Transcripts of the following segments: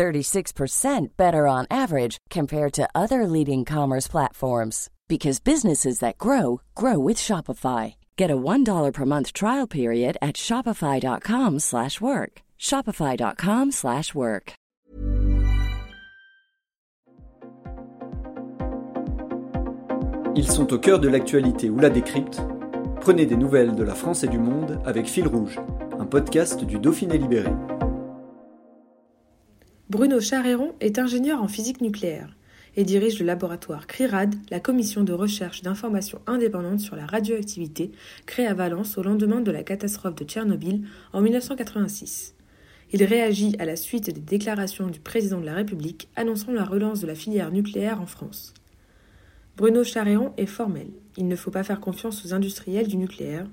36% better on average compared to other leading commerce platforms because businesses that grow grow with Shopify. Get a $1 per month trial period at shopify.com/work. shopify.com/work. Ils sont au cœur de l'actualité ou la décrypte. Prenez des nouvelles de la France et du monde avec Fil rouge, un podcast du Dauphiné libéré. Bruno Charéron est ingénieur en physique nucléaire et dirige le laboratoire CRIRAD, la commission de recherche d'informations indépendantes sur la radioactivité, créée à Valence au lendemain de la catastrophe de Tchernobyl en 1986. Il réagit à la suite des déclarations du président de la République annonçant la relance de la filière nucléaire en France. Bruno Charéon est formel. Il ne faut pas faire confiance aux industriels du nucléaire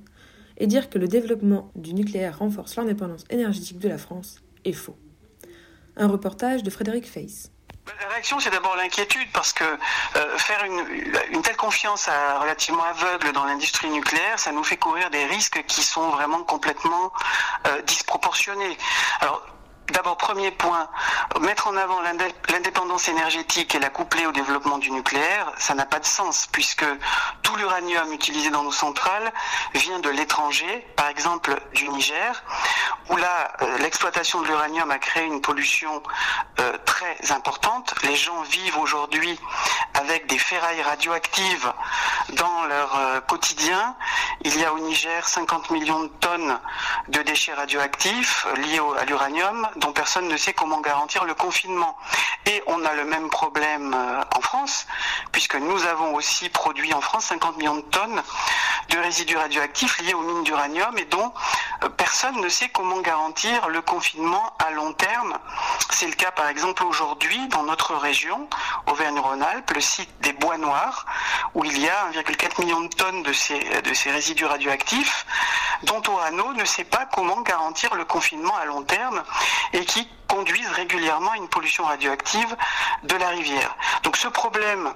et dire que le développement du nucléaire renforce l'indépendance énergétique de la France est faux. Un reportage de Frédéric Feiss. La réaction, c'est d'abord l'inquiétude parce que euh, faire une, telle confiance relativement aveugle dans l'industrie nucléaire, ça nous fait courir des risques qui sont vraiment complètement euh, disproportionnés. Alors, D'abord, premier point, mettre en avant l'indépendance énergétique et la coupler au développement du nucléaire, ça n'a pas de sens puisque tout l'uranium utilisé dans nos centrales vient de l'étranger, par exemple du Niger, où là, euh, l'exploitation de l'uranium a créé une pollution euh, très importante. Les gens vivent aujourd'hui avec des ferrailles radioactives dans leur euh, quotidien. Il y a au Niger 50 millions de tonnes de déchets radioactifs liés à l'uranium dont personne ne sait comment garantir le confinement. Et on a le même problème en France, puisque nous avons aussi produit en France 50 millions de tonnes de résidus radioactifs liés aux mines d'uranium et dont personne ne sait comment garantir le confinement à long terme. C'est le cas par exemple aujourd'hui dans notre région, Auvergne-Rhône-Alpes, le site des Bois Noirs, où il y a 1,4 million de tonnes de ces, résidus radioactifs, dont Orano ne sait pas comment garantir le confinement à long terme et qui conduisent régulièrement à une pollution radioactive de la rivière. Donc ce problème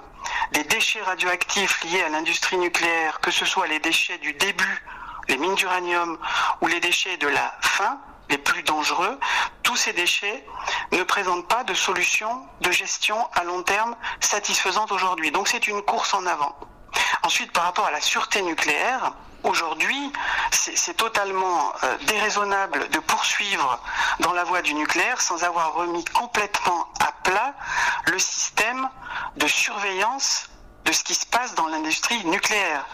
des déchets radioactifs liés à l'industrie nucléaire, que ce soit les déchets du début, les mines d'uranium, ou les déchets de la fin, les plus dangereux, tous ces déchets ne présentent pas de solution de gestion à long terme satisfaisante aujourd'hui. Donc c'est une course en avant. Ensuite, par rapport à la sûreté nucléaire, Aujourd'hui, c'est totalement euh, déraisonnable de poursuivre dans la voie du nucléaire sans avoir remis complètement à plat le système de surveillance de ce qui se passe dans l'industrie nucléaire.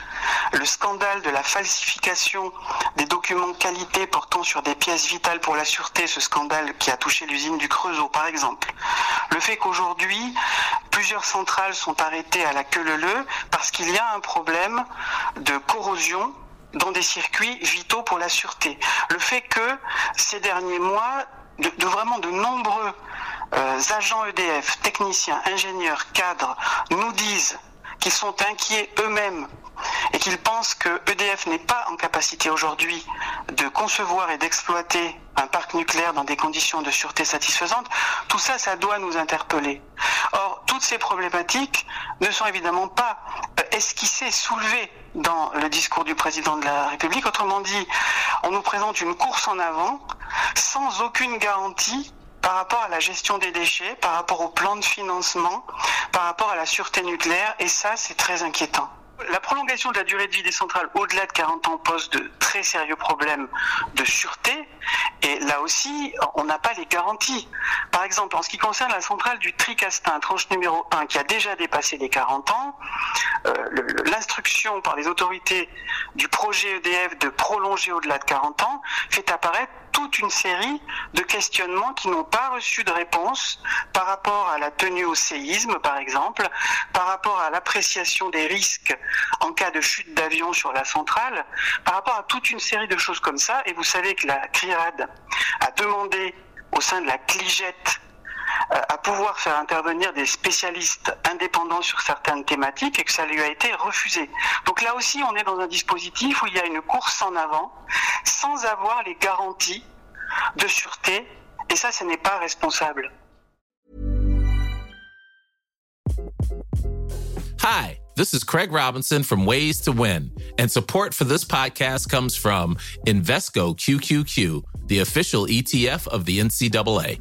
Le scandale de la falsification des documents qualité portant sur des pièces vitales pour la sûreté, ce scandale qui a touché l'usine du Creusot par exemple. Le fait qu'aujourd'hui, plusieurs centrales sont arrêtées à la queue leu parce qu'il y a un problème de corrosion dans des circuits vitaux pour la sûreté. Le fait que ces derniers mois, de, vraiment de nombreux euh, agents EDF, techniciens, ingénieurs, cadres, nous disent qu'ils sont inquiets eux-mêmes et qu'ils pensent que EDF n'est pas en capacité aujourd'hui de concevoir et d'exploiter un parc nucléaire dans des conditions de sûreté satisfaisantes, tout ça, ça doit nous interpeller. Or, toutes ces problématiques ne sont évidemment pas euh, esquissées, soulevées dans le discours du président de la République. Autrement dit, on nous présente une course en avant sans aucune garantie par rapport à la gestion des déchets, par rapport au plan de financement, par rapport à la sûreté nucléaire, et ça, c'est très inquiétant. La prolongation de la durée de vie des centrales au-delà de 40 ans pose de très sérieux problèmes de sûreté. Et là aussi, on n'a pas les garanties. Par exemple, en ce qui concerne la centrale du Tricastin, tranche numéro 1, qui a déjà dépassé les 40 ans, euh, l'instruction par les autorités du projet EDF de prolonger au-delà de 40 ans fait apparaître toute une série de questionnements qui n'ont pas reçu de réponse par rapport à la tenue au séisme, par exemple, par rapport à l'appréciation des risques en cas de chute d'avion sur la centrale, par rapport à toute une série de choses comme ça. Et vous savez que la CRIRAD a demandé au sein de la CLIGET à pouvoir faire intervenir des spécialistes indépendants sur certaines thématiques et que ça lui a été refusé. Donc là aussi, on est dans un dispositif où il y a une course en avant sans avoir les garanties de sûreté et ça, ce n'est pas responsable. Hi, this is Craig Robinson from Ways to Win, and support for this podcast comes from Invesco QQQ, the official ETF of the NCAA.